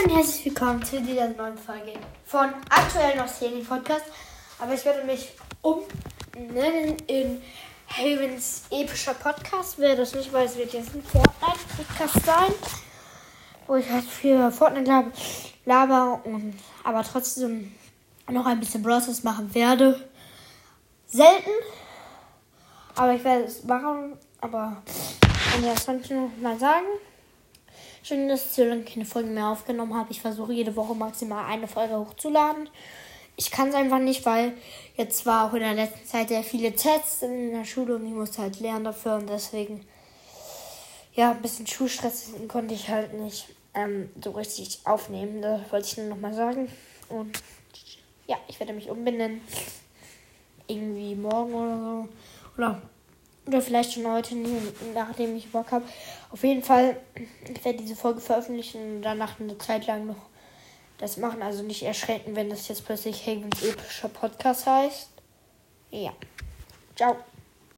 Hallo und herzlich willkommen zu dieser neuen Folge von aktuell noch Szenen Podcast. Aber ich werde mich umnennen in Havens epischer Podcast. Wer das nicht weiß, wird jetzt ein Fortnite-Podcast sein, wo ich halt für Fortnite laber und aber trotzdem noch ein bisschen Browsers machen werde. Selten, aber ich werde es machen. Aber und das wollte ich noch mal sagen. Schön, dass ich so lange keine Folgen mehr aufgenommen habe. Ich versuche jede Woche maximal eine Folge hochzuladen. Ich kann es einfach nicht, weil jetzt war auch in der letzten Zeit sehr viele Tests in der Schule und ich musste halt lernen dafür und deswegen, ja, ein bisschen Schulstress konnte ich halt nicht ähm, so richtig aufnehmen. Das wollte ich nur nochmal sagen. Und ja, ich werde mich umbenennen. Irgendwie morgen oder so. Oder oder vielleicht schon heute, nachdem ich Bock habe. Auf jeden Fall, ich werde diese Folge veröffentlichen und danach eine Zeit lang noch das machen. Also nicht erschrecken, wenn das jetzt plötzlich Havens epischer Podcast heißt. Ja. Ciao.